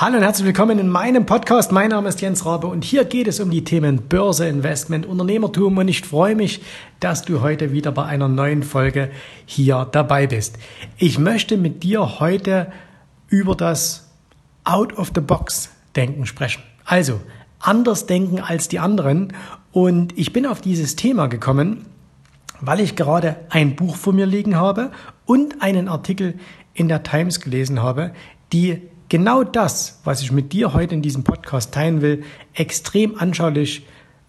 Hallo und herzlich willkommen in meinem Podcast. Mein Name ist Jens Rabe und hier geht es um die Themen Börse, Investment, Unternehmertum und ich freue mich, dass du heute wieder bei einer neuen Folge hier dabei bist. Ich möchte mit dir heute über das Out of the Box Denken sprechen. Also anders denken als die anderen und ich bin auf dieses Thema gekommen, weil ich gerade ein Buch vor mir liegen habe und einen Artikel in der Times gelesen habe, die genau das, was ich mit dir heute in diesem Podcast teilen will, extrem anschaulich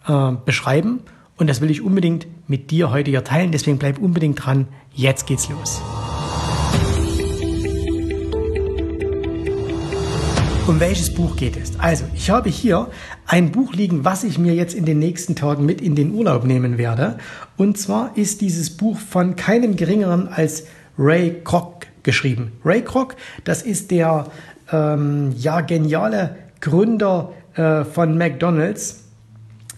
äh, beschreiben. Und das will ich unbedingt mit dir heute hier teilen. Deswegen bleib unbedingt dran. Jetzt geht's los. Um welches Buch geht es? Also, ich habe hier ein Buch liegen, was ich mir jetzt in den nächsten Tagen mit in den Urlaub nehmen werde. Und zwar ist dieses Buch von keinem geringeren als Ray Kroc geschrieben. Ray Kroc, das ist der ähm, ja, geniale Gründer äh, von McDonald's,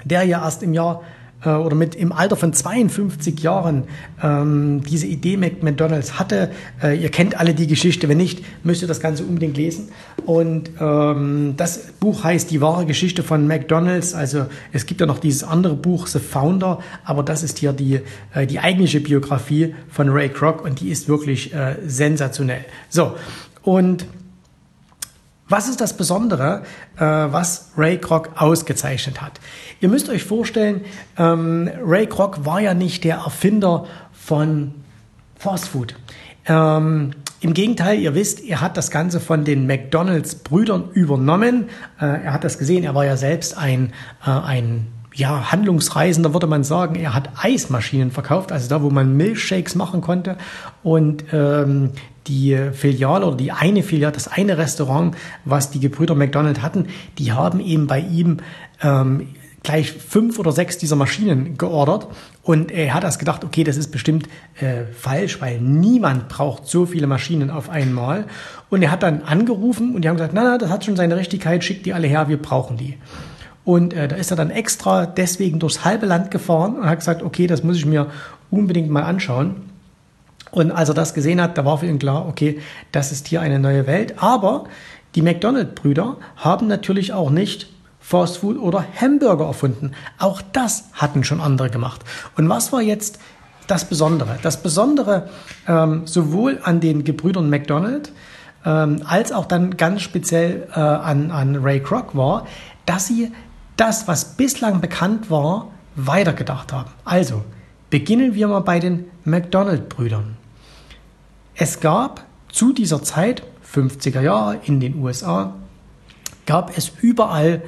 der ja erst im Jahr äh, oder mit im Alter von 52 Jahren ähm, diese Idee mit McDonald's hatte. Äh, ihr kennt alle die Geschichte, wenn nicht, müsst ihr das Ganze unbedingt lesen. Und ähm, das Buch heißt Die wahre Geschichte von McDonald's. Also es gibt ja noch dieses andere Buch, The Founder, aber das ist hier die, äh, die eigentliche Biografie von Ray Kroc und die ist wirklich äh, sensationell. So, und was ist das Besondere, äh, was Ray Kroc ausgezeichnet hat? Ihr müsst euch vorstellen, ähm, Ray Kroc war ja nicht der Erfinder von Fast Food. Ähm, Im Gegenteil, ihr wisst, er hat das Ganze von den McDonalds-Brüdern übernommen. Äh, er hat das gesehen, er war ja selbst ein, äh, ein ja, Handlungsreisender würde man sagen. Er hat Eismaschinen verkauft, also da, wo man Milchshakes machen konnte. Und ähm, die Filiale oder die eine Filiale, das eine Restaurant, was die Gebrüder McDonald hatten, die haben eben bei ihm ähm, gleich fünf oder sechs dieser Maschinen geordert und er hat erst gedacht, okay, das ist bestimmt äh, falsch, weil niemand braucht so viele Maschinen auf einmal. Und er hat dann angerufen und die haben gesagt, na, na, das hat schon seine Richtigkeit, schickt die alle her, wir brauchen die. Und äh, da ist er dann extra deswegen durchs halbe Land gefahren und hat gesagt, okay, das muss ich mir unbedingt mal anschauen. Und als er das gesehen hat, da war für ihn klar, okay, das ist hier eine neue Welt. Aber die McDonald-Brüder haben natürlich auch nicht Fast Food oder Hamburger erfunden. Auch das hatten schon andere gemacht. Und was war jetzt das Besondere? Das Besondere ähm, sowohl an den Gebrüdern McDonald ähm, als auch dann ganz speziell äh, an, an Ray Kroc war, dass sie das, was bislang bekannt war, weitergedacht haben. Also beginnen wir mal bei den McDonald-Brüdern. Es gab zu dieser Zeit, 50er Jahre in den USA, gab es überall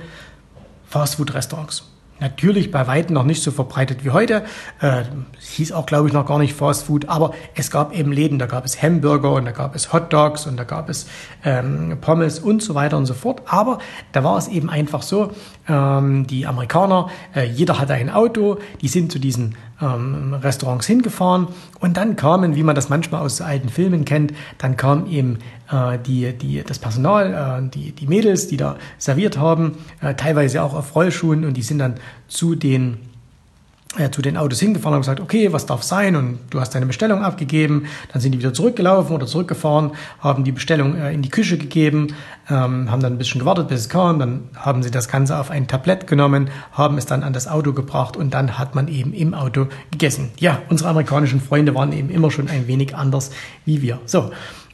Fastfood-Restaurants. Natürlich bei weitem noch nicht so verbreitet wie heute. Äh, hieß auch, glaube ich, noch gar nicht Fast Food, aber es gab eben Läden, da gab es Hamburger und da gab es Hot Dogs und da gab es ähm, Pommes und so weiter und so fort. Aber da war es eben einfach so, ähm, die Amerikaner, äh, jeder hatte ein Auto, die sind zu diesen ähm, Restaurants hingefahren. Und dann kamen, wie man das manchmal aus alten Filmen kennt, dann kam eben äh, die, die, das Personal, äh, die, die Mädels, die da serviert haben, äh, teilweise auch auf Rollschuhen. Und die sind dann zu den zu den Autos hingefahren und gesagt, okay, was darf sein? Und du hast deine Bestellung abgegeben. Dann sind die wieder zurückgelaufen oder zurückgefahren, haben die Bestellung äh, in die Küche gegeben, ähm, haben dann ein bisschen gewartet, bis es kam. Dann haben sie das Ganze auf ein Tablett genommen, haben es dann an das Auto gebracht und dann hat man eben im Auto gegessen. Ja, unsere amerikanischen Freunde waren eben immer schon ein wenig anders wie wir. So.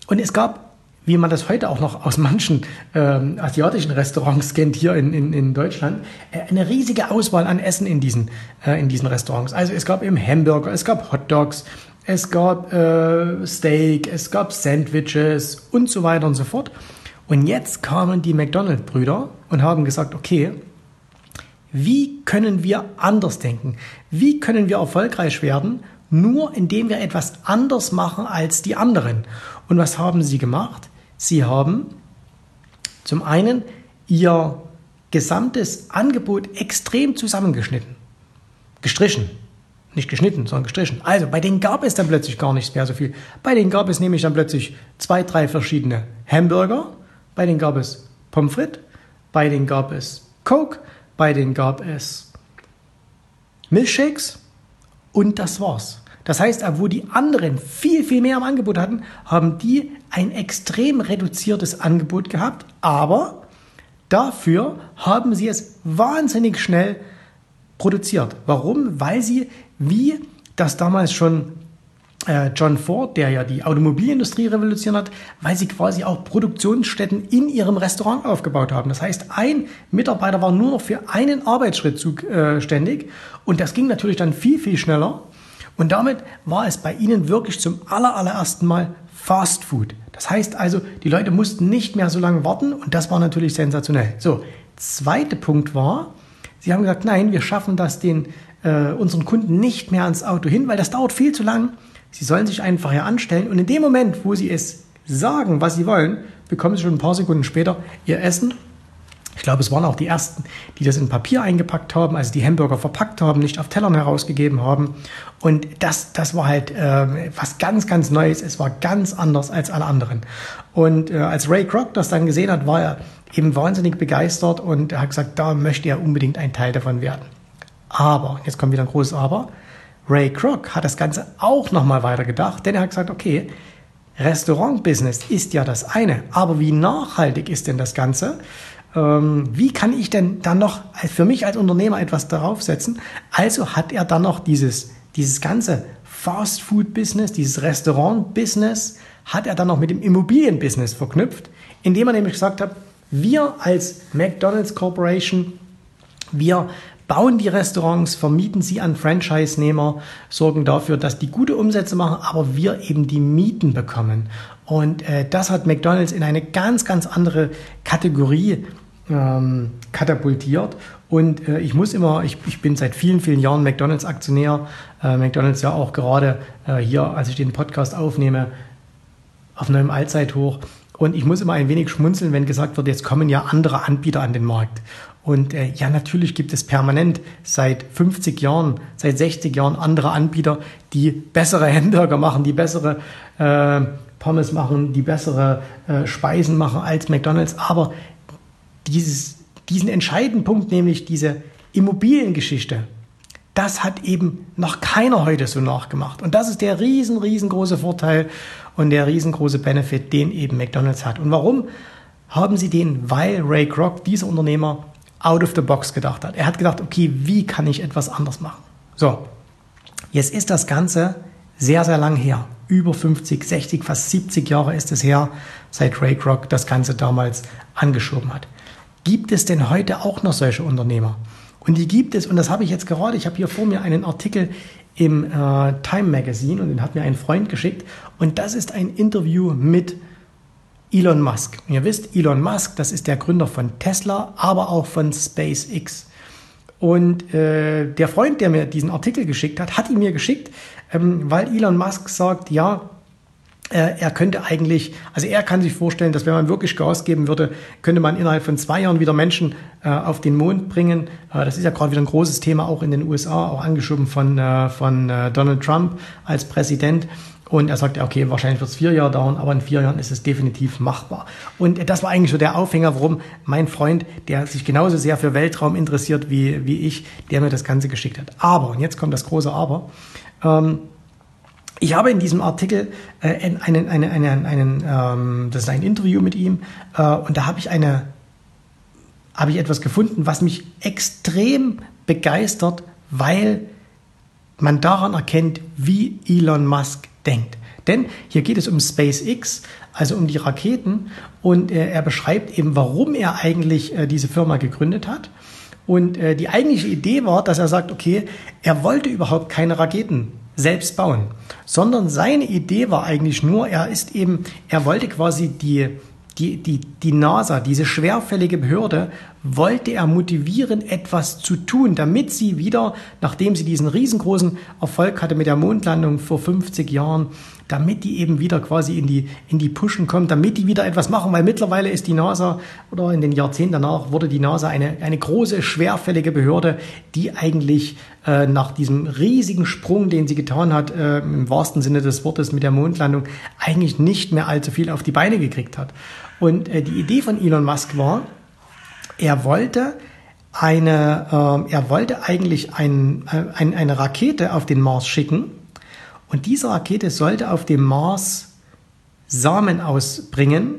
Und es gab wie man das heute auch noch aus manchen ähm, asiatischen Restaurants kennt hier in, in, in Deutschland, äh, eine riesige Auswahl an Essen in diesen, äh, in diesen Restaurants. Also es gab eben Hamburger, es gab Hot Dogs, es gab äh, Steak, es gab Sandwiches und so weiter und so fort. Und jetzt kamen die McDonald-Brüder und haben gesagt, okay, wie können wir anders denken? Wie können wir erfolgreich werden? Nur indem wir etwas anders machen als die anderen. Und was haben sie gemacht? Sie haben zum einen ihr gesamtes Angebot extrem zusammengeschnitten. Gestrichen. Nicht geschnitten, sondern gestrichen. Also bei denen gab es dann plötzlich gar nicht mehr so viel. Bei denen gab es nämlich dann plötzlich zwei, drei verschiedene Hamburger. Bei denen gab es Pommes frites. Bei denen gab es Coke. Bei denen gab es Milchshakes. Und das war's. Das heißt, wo die anderen viel, viel mehr im Angebot hatten, haben die ein extrem reduziertes Angebot gehabt, aber Dafür haben sie es wahnsinnig schnell produziert. Warum? Weil sie, wie das damals schon äh, John Ford, der ja die Automobilindustrie revolutioniert hat, weil sie quasi auch Produktionsstätten in ihrem Restaurant aufgebaut haben. Das heißt, ein Mitarbeiter war nur noch für einen Arbeitsschritt zuständig und das ging natürlich dann viel, viel schneller. Und damit war es bei ihnen wirklich zum allerersten Mal Fast Food. Das heißt also, die Leute mussten nicht mehr so lange warten und das war natürlich sensationell. So, zweiter Punkt war, sie haben gesagt, nein, wir schaffen das den äh, unseren Kunden nicht mehr ans Auto hin, weil das dauert viel zu lang. Sie sollen sich einfach hier anstellen und in dem Moment, wo sie es sagen, was sie wollen, bekommen sie schon ein paar Sekunden später ihr Essen. Ich glaube, es waren auch die ersten, die das in Papier eingepackt haben, also die Hamburger verpackt haben, nicht auf Tellern herausgegeben haben. Und das, das war halt äh, was ganz, ganz Neues. Es war ganz anders als alle anderen. Und äh, als Ray Kroc das dann gesehen hat, war er eben wahnsinnig begeistert und er hat gesagt, da möchte er unbedingt ein Teil davon werden. Aber, jetzt kommt wieder ein großes Aber, Ray Kroc hat das Ganze auch nochmal weitergedacht, denn er hat gesagt, okay, Restaurant-Business ist ja das eine, aber wie nachhaltig ist denn das Ganze? Ähm, wie kann ich denn dann noch für mich als Unternehmer etwas darauf setzen? Also hat er dann noch dieses, dieses ganze Fast-Food-Business, dieses Restaurant-Business, hat er dann noch mit dem Immobilien-Business verknüpft, indem er nämlich gesagt hat, wir als McDonald's Corporation, wir bauen die Restaurants, vermieten sie an Franchise-Nehmer, sorgen dafür, dass die gute Umsätze machen, aber wir eben die Mieten bekommen. Und äh, das hat McDonald's in eine ganz, ganz andere Kategorie ähm, katapultiert. Und äh, ich muss immer, ich, ich bin seit vielen, vielen Jahren McDonald's-Aktionär. Äh, McDonald's ja auch gerade äh, hier, als ich den Podcast aufnehme, auf neuem Allzeithoch. Und ich muss immer ein wenig schmunzeln, wenn gesagt wird, jetzt kommen ja andere Anbieter an den Markt. Und äh, ja, natürlich gibt es permanent seit 50 Jahren, seit 60 Jahren andere Anbieter, die bessere Hamburger machen, die bessere äh, Pommes machen, die bessere äh, Speisen machen als McDonald's. Aber dieses, diesen entscheidenden Punkt, nämlich diese Immobiliengeschichte, das hat eben noch keiner heute so nachgemacht. Und das ist der riesen, riesengroße Vorteil und der riesengroße Benefit, den eben McDonald's hat. Und warum haben sie den? Weil Ray Kroc, dieser Unternehmer, out of the box gedacht hat. Er hat gedacht, okay, wie kann ich etwas anders machen? So, jetzt ist das Ganze sehr, sehr lang her. Über 50, 60, fast 70 Jahre ist es her, seit Ray Kroc das Ganze damals angeschoben hat. Gibt es denn heute auch noch solche Unternehmer? Und die gibt es, und das habe ich jetzt gerade, ich habe hier vor mir einen Artikel im äh, Time Magazine und den hat mir ein Freund geschickt. Und das ist ein Interview mit Elon Musk. Und ihr wisst, Elon Musk, das ist der Gründer von Tesla, aber auch von SpaceX. Und äh, der Freund, der mir diesen Artikel geschickt hat, hat ihn mir geschickt, ähm, weil Elon Musk sagt, ja, er könnte eigentlich, also er kann sich vorstellen, dass wenn man wirklich Gas geben würde, könnte man innerhalb von zwei Jahren wieder Menschen äh, auf den Mond bringen. Äh, das ist ja gerade wieder ein großes Thema auch in den USA, auch angeschoben von, äh, von äh, Donald Trump als Präsident. Und er sagte, okay, wahrscheinlich wird es vier Jahre dauern, aber in vier Jahren ist es definitiv machbar. Und das war eigentlich so der Aufhänger, warum mein Freund, der sich genauso sehr für Weltraum interessiert wie, wie ich, der mir das Ganze geschickt hat. Aber, und jetzt kommt das große Aber, ähm, ich habe in diesem Artikel äh, einen, einen, einen, einen ähm, das ist ein Interview mit ihm, äh, und da habe ich eine, habe ich etwas gefunden, was mich extrem begeistert, weil man daran erkennt, wie Elon Musk denkt. Denn hier geht es um SpaceX, also um die Raketen. Und äh, er beschreibt eben, warum er eigentlich äh, diese Firma gegründet hat. Und äh, die eigentliche Idee war, dass er sagt, okay, er wollte überhaupt keine Raketen selbst bauen, sondern seine Idee war eigentlich nur, er ist eben, er wollte quasi die, die, die, die NASA, diese schwerfällige Behörde, wollte er motivieren, etwas zu tun, damit sie wieder, nachdem sie diesen riesengroßen Erfolg hatte mit der Mondlandung vor 50 Jahren, damit die eben wieder quasi in die, in die Pushen kommt, damit die wieder etwas machen, weil mittlerweile ist die NASA oder in den Jahrzehnten danach wurde die NASA eine, eine große, schwerfällige Behörde, die eigentlich äh, nach diesem riesigen Sprung, den sie getan hat, äh, im wahrsten Sinne des Wortes mit der Mondlandung, eigentlich nicht mehr allzu viel auf die Beine gekriegt hat. Und äh, die Idee von Elon Musk war, er wollte eine, äh, er wollte eigentlich ein, äh, ein, eine Rakete auf den Mars schicken und diese Rakete sollte auf dem Mars Samen ausbringen,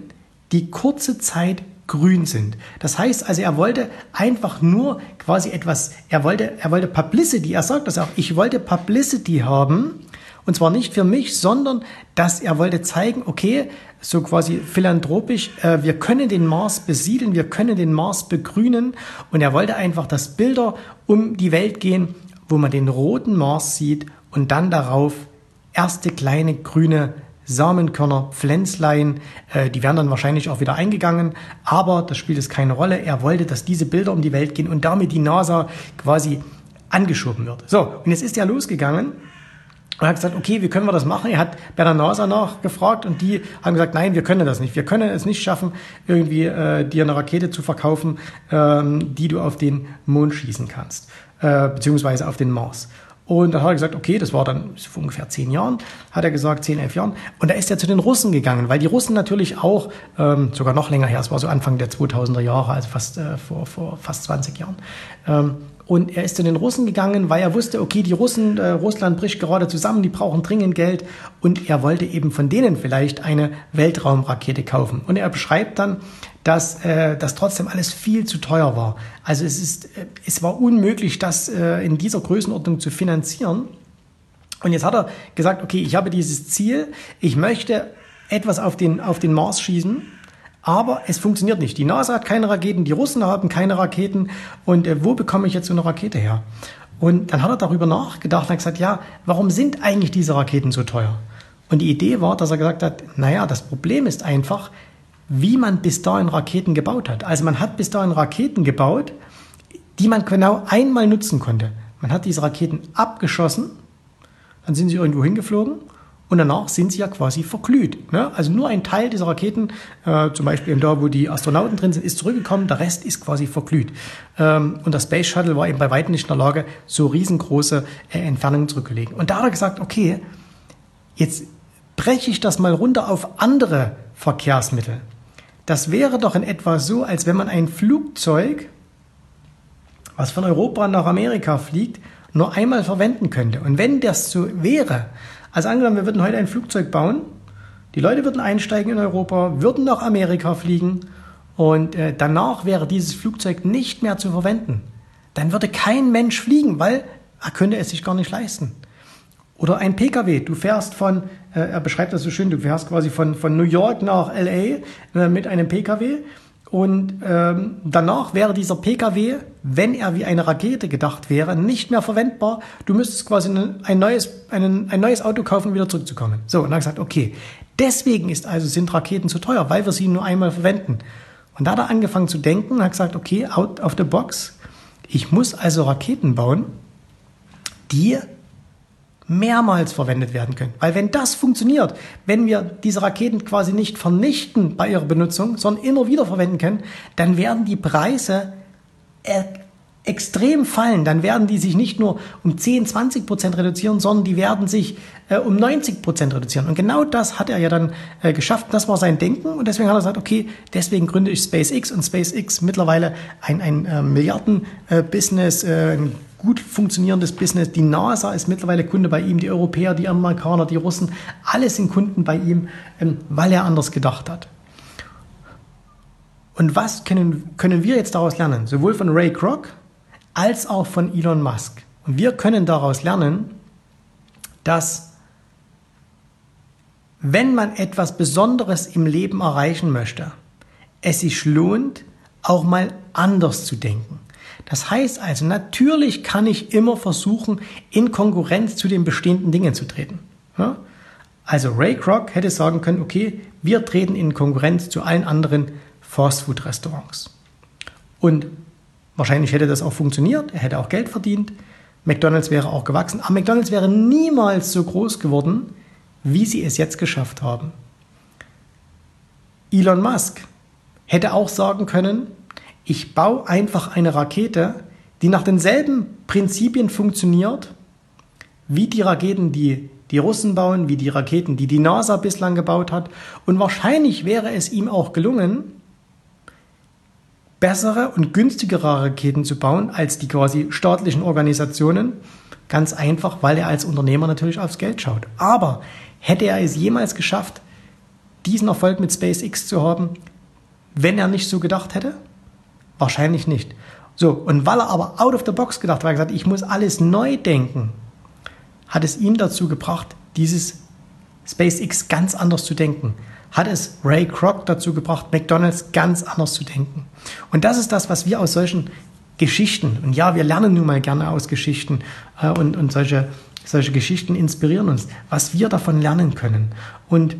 die kurze Zeit grün sind. Das heißt also, er wollte einfach nur quasi etwas, er wollte, er wollte Publicity, er sagt das auch, ich wollte Publicity haben, und zwar nicht für mich, sondern dass er wollte zeigen, okay, so quasi philanthropisch, äh, wir können den Mars besiedeln, wir können den Mars begrünen. Und er wollte einfach, dass Bilder um die Welt gehen, wo man den roten Mars sieht und dann darauf erste kleine grüne Samenkörner, Pflänzlein, äh, die werden dann wahrscheinlich auch wieder eingegangen, aber das spielt es keine Rolle. Er wollte, dass diese Bilder um die Welt gehen und damit die NASA quasi angeschoben wird. So, und jetzt ist er losgegangen und hat gesagt, okay, wie können wir das machen? Er hat bei der NASA nachgefragt und die haben gesagt, nein, wir können das nicht. Wir können es nicht schaffen, irgendwie äh, dir eine Rakete zu verkaufen, ähm, die du auf den Mond schießen kannst, äh, beziehungsweise auf den Mars. Und dann hat er gesagt, okay, das war dann vor ungefähr zehn Jahren, hat er gesagt, zehn, elf Jahren. Und da ist er zu den Russen gegangen, weil die Russen natürlich auch, ähm, sogar noch länger her, es war so Anfang der 2000er Jahre, also fast äh, vor, vor fast 20 Jahren, ähm, und er ist zu den Russen gegangen, weil er wusste, okay, die Russen, äh, Russland bricht gerade zusammen, die brauchen dringend Geld. Und er wollte eben von denen vielleicht eine Weltraumrakete kaufen. Und er beschreibt dann, dass äh, das trotzdem alles viel zu teuer war. Also es, ist, äh, es war unmöglich, das äh, in dieser Größenordnung zu finanzieren. Und jetzt hat er gesagt, okay, ich habe dieses Ziel, ich möchte etwas auf den, auf den Mars schießen aber es funktioniert nicht. Die NASA hat keine Raketen, die Russen haben keine Raketen. Und äh, wo bekomme ich jetzt so eine Rakete her? Und dann hat er darüber nachgedacht und hat gesagt, ja, warum sind eigentlich diese Raketen so teuer? Und die Idee war, dass er gesagt hat, naja, das Problem ist einfach, wie man bis dahin Raketen gebaut hat. Also man hat bis dahin Raketen gebaut, die man genau einmal nutzen konnte. Man hat diese Raketen abgeschossen, dann sind sie irgendwo hingeflogen und danach sind sie ja quasi verglüht. Ne? Also nur ein Teil dieser Raketen, äh, zum Beispiel da, wo die Astronauten drin sind, ist zurückgekommen, der Rest ist quasi verglüht. Ähm, und das Space Shuttle war eben bei weitem nicht in der Lage, so riesengroße äh, Entfernungen zurückzulegen. Und da hat er gesagt, okay, jetzt breche ich das mal runter auf andere Verkehrsmittel. Das wäre doch in etwa so, als wenn man ein Flugzeug, was von Europa nach Amerika fliegt, nur einmal verwenden könnte. Und wenn das so wäre, also angenommen, wir würden heute ein Flugzeug bauen, die Leute würden einsteigen in Europa, würden nach Amerika fliegen und äh, danach wäre dieses Flugzeug nicht mehr zu verwenden. Dann würde kein Mensch fliegen, weil er könnte es sich gar nicht leisten. Oder ein Pkw, du fährst von, er beschreibt das so schön, du fährst quasi von, von New York nach LA äh, mit einem Pkw und ähm, danach wäre dieser Pkw, wenn er wie eine Rakete gedacht wäre, nicht mehr verwendbar. Du müsstest quasi ein neues, einen, ein neues Auto kaufen, um wieder zurückzukommen. So, und dann gesagt, okay, deswegen ist also sind Raketen zu teuer, weil wir sie nur einmal verwenden. Und da hat er angefangen zu denken hat gesagt, okay, out of the box. Ich muss also Raketen bauen, die mehrmals verwendet werden können. Weil wenn das funktioniert, wenn wir diese Raketen quasi nicht vernichten bei ihrer Benutzung, sondern immer wieder verwenden können, dann werden die Preise äh, extrem fallen. Dann werden die sich nicht nur um 10, 20 Prozent reduzieren, sondern die werden sich äh, um 90 Prozent reduzieren. Und genau das hat er ja dann äh, geschafft. Das war sein Denken. Und deswegen hat er gesagt, okay, deswegen gründe ich SpaceX und SpaceX mittlerweile ein, ein äh, Milliarden-Business, äh, ein gut funktionierendes Business. Die NASA ist mittlerweile Kunde bei ihm, die Europäer, die Amerikaner, die Russen, alle sind Kunden bei ihm, ähm, weil er anders gedacht hat. Und was können, können wir jetzt daraus lernen? Sowohl von Ray Kroc als auch von Elon Musk. Und wir können daraus lernen, dass wenn man etwas Besonderes im Leben erreichen möchte, es sich lohnt, auch mal anders zu denken. Das heißt also, natürlich kann ich immer versuchen, in Konkurrenz zu den bestehenden Dingen zu treten. Ja? Also Ray Kroc hätte sagen können, okay, wir treten in Konkurrenz zu allen anderen Fastfood-Restaurants. Und wahrscheinlich hätte das auch funktioniert, er hätte auch Geld verdient, McDonald's wäre auch gewachsen, aber McDonald's wäre niemals so groß geworden, wie sie es jetzt geschafft haben. Elon Musk hätte auch sagen können, ich baue einfach eine Rakete, die nach denselben Prinzipien funktioniert, wie die Raketen, die die Russen bauen, wie die Raketen, die die NASA bislang gebaut hat. Und wahrscheinlich wäre es ihm auch gelungen, bessere und günstigere Raketen zu bauen als die quasi staatlichen Organisationen. Ganz einfach, weil er als Unternehmer natürlich aufs Geld schaut. Aber hätte er es jemals geschafft, diesen Erfolg mit SpaceX zu haben, wenn er nicht so gedacht hätte? Wahrscheinlich nicht. So, und weil er aber out of the box gedacht hat, weil er gesagt, ich muss alles neu denken, hat es ihn dazu gebracht, dieses SpaceX ganz anders zu denken. Hat es Ray Kroc dazu gebracht, McDonald's ganz anders zu denken. Und das ist das, was wir aus solchen Geschichten, und ja, wir lernen nun mal gerne aus Geschichten äh, und, und solche, solche Geschichten inspirieren uns, was wir davon lernen können. Und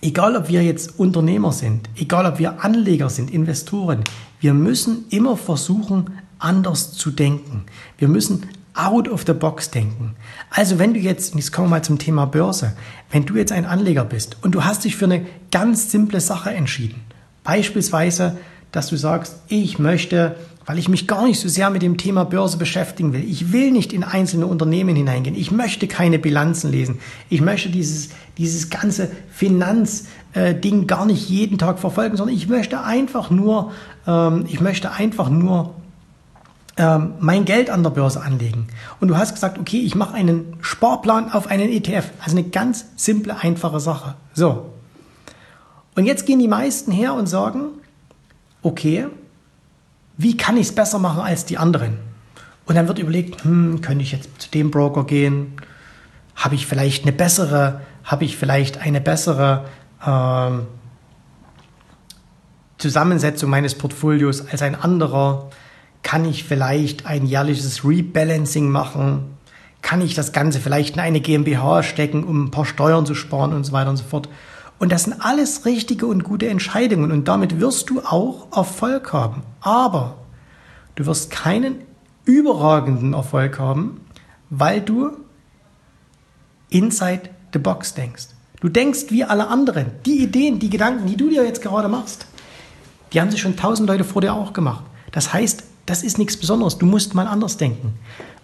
egal, ob wir jetzt Unternehmer sind, egal, ob wir Anleger sind, Investoren, wir müssen immer versuchen, anders zu denken. Wir müssen out of the box denken. Also wenn du jetzt, jetzt kommen wir mal zum Thema Börse, wenn du jetzt ein Anleger bist und du hast dich für eine ganz simple Sache entschieden, beispielsweise, dass du sagst, ich möchte, weil ich mich gar nicht so sehr mit dem Thema Börse beschäftigen will, ich will nicht in einzelne Unternehmen hineingehen, ich möchte keine Bilanzen lesen, ich möchte dieses, dieses ganze Finanzding gar nicht jeden Tag verfolgen, sondern ich möchte einfach nur, ähm, ich möchte einfach nur ähm, mein Geld an der Börse anlegen. Und du hast gesagt, okay, ich mache einen Sparplan auf einen ETF. Also eine ganz simple, einfache Sache. So. Und jetzt gehen die meisten her und sagen, okay, wie kann ich es besser machen als die anderen? Und dann wird überlegt, hm, könnte ich jetzt zu dem Broker gehen? Habe ich vielleicht eine bessere, habe ich vielleicht eine bessere ähm, Zusammensetzung meines Portfolios als ein anderer? Kann ich vielleicht ein jährliches Rebalancing machen? Kann ich das Ganze vielleicht in eine GmbH stecken, um ein paar Steuern zu sparen und so weiter und so fort? Und das sind alles richtige und gute Entscheidungen und damit wirst du auch Erfolg haben. Aber du wirst keinen überragenden Erfolg haben, weil du inside the box denkst. Du denkst wie alle anderen. Die Ideen, die Gedanken, die du dir jetzt gerade machst, die haben sich schon tausend Leute vor dir auch gemacht. Das heißt, das ist nichts Besonderes. Du musst mal anders denken.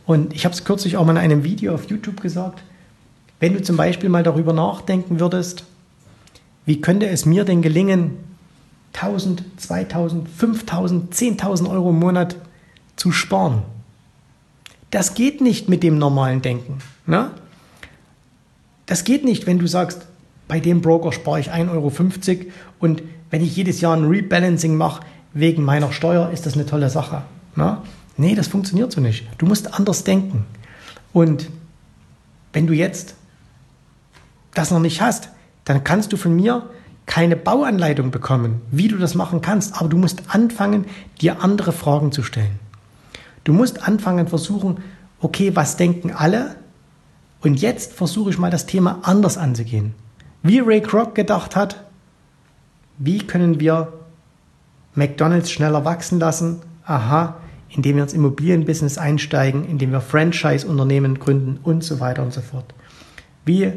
Und ich habe es kürzlich auch mal in einem Video auf YouTube gesagt. Wenn du zum Beispiel mal darüber nachdenken würdest, wie könnte es mir denn gelingen, 1000, 2000, 5000, 10.000 Euro im Monat zu sparen? Das geht nicht mit dem normalen Denken. Ne? Das geht nicht, wenn du sagst, bei dem Broker spare ich 1,50 Euro und wenn ich jedes Jahr ein Rebalancing mache wegen meiner Steuer, ist das eine tolle Sache. Na? Nee, das funktioniert so nicht. Du musst anders denken. Und wenn du jetzt das noch nicht hast, dann kannst du von mir keine Bauanleitung bekommen, wie du das machen kannst. Aber du musst anfangen, dir andere Fragen zu stellen. Du musst anfangen, versuchen, okay, was denken alle? Und jetzt versuche ich mal das Thema anders anzugehen. Wie Ray Kroc gedacht hat, wie können wir McDonald's schneller wachsen lassen? Aha, indem wir ins Immobilienbusiness einsteigen, indem wir Franchise-Unternehmen gründen und so weiter und so fort. Wie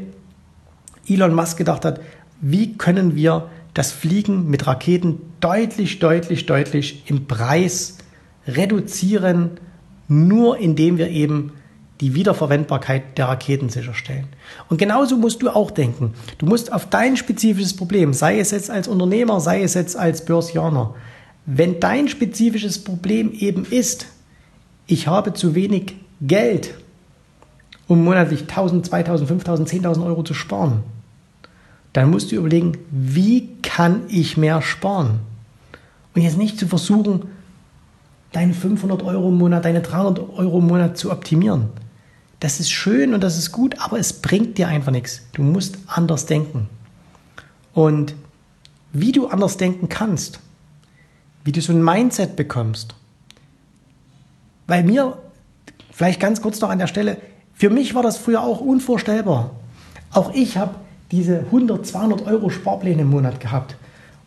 Elon Musk gedacht hat, wie können wir das Fliegen mit Raketen deutlich, deutlich, deutlich im Preis reduzieren, nur indem wir eben die Wiederverwendbarkeit der Raketen sicherstellen. Und genauso musst du auch denken. Du musst auf dein spezifisches Problem, sei es jetzt als Unternehmer, sei es jetzt als Börsianer, wenn dein spezifisches Problem eben ist, ich habe zu wenig Geld, um monatlich 1000, 2000, 5000, 10.000 Euro zu sparen, dann musst du überlegen, wie kann ich mehr sparen? Und jetzt nicht zu versuchen, deine 500 Euro im Monat, deine 300 Euro im Monat zu optimieren. Das ist schön und das ist gut, aber es bringt dir einfach nichts. Du musst anders denken. Und wie du anders denken kannst, wie du so ein Mindset bekommst. Weil mir, vielleicht ganz kurz noch an der Stelle, für mich war das früher auch unvorstellbar. Auch ich habe diese 100, 200 Euro Sparpläne im Monat gehabt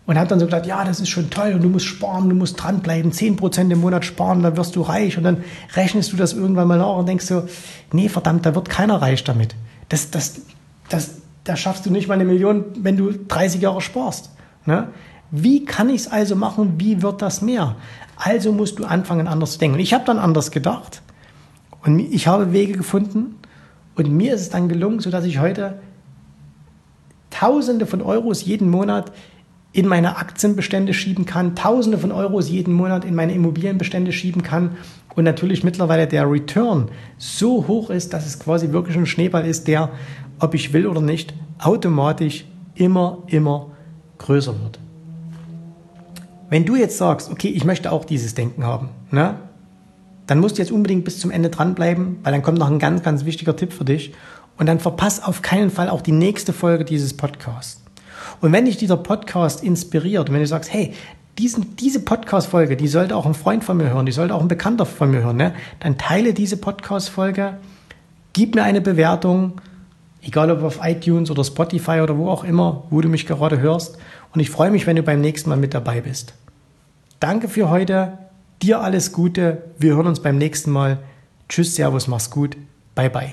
und habe dann so gesagt, ja, das ist schon toll und du musst sparen, du musst dranbleiben, 10% im Monat sparen, dann wirst du reich und dann rechnest du das irgendwann mal nach und denkst so, nee, verdammt, da wird keiner reich damit. Das, das, das, da schaffst du nicht mal eine Million, wenn du 30 Jahre sparst. Ne? Wie kann ich es also machen? Wie wird das mehr? Also musst du anfangen, anders zu denken. Und ich habe dann anders gedacht und ich habe Wege gefunden und mir ist es dann gelungen, sodass ich heute Tausende von Euros jeden Monat in meine Aktienbestände schieben kann, Tausende von Euros jeden Monat in meine Immobilienbestände schieben kann und natürlich mittlerweile der Return so hoch ist, dass es quasi wirklich ein Schneeball ist, der, ob ich will oder nicht, automatisch immer, immer größer wird. wenn du jetzt sagst, okay, ich möchte auch dieses Denken haben, ne? dann musst du jetzt unbedingt bis zum Ende dranbleiben, weil dann kommt noch ein ganz, ganz wichtiger Tipp für dich. Und dann verpass auf keinen Fall auch die nächste Folge dieses Podcasts. Und wenn dich dieser Podcast inspiriert, und wenn du sagst, hey, diesen, diese Podcast-Folge, die sollte auch ein Freund von mir hören, die sollte auch ein Bekannter von mir hören, ne? dann teile diese Podcast-Folge, gib mir eine Bewertung, egal ob auf iTunes oder Spotify oder wo auch immer, wo du mich gerade hörst. Und ich freue mich, wenn du beim nächsten Mal mit dabei bist. Danke für heute. Dir alles Gute. Wir hören uns beim nächsten Mal. Tschüss, Servus, mach's gut. Bye, bye.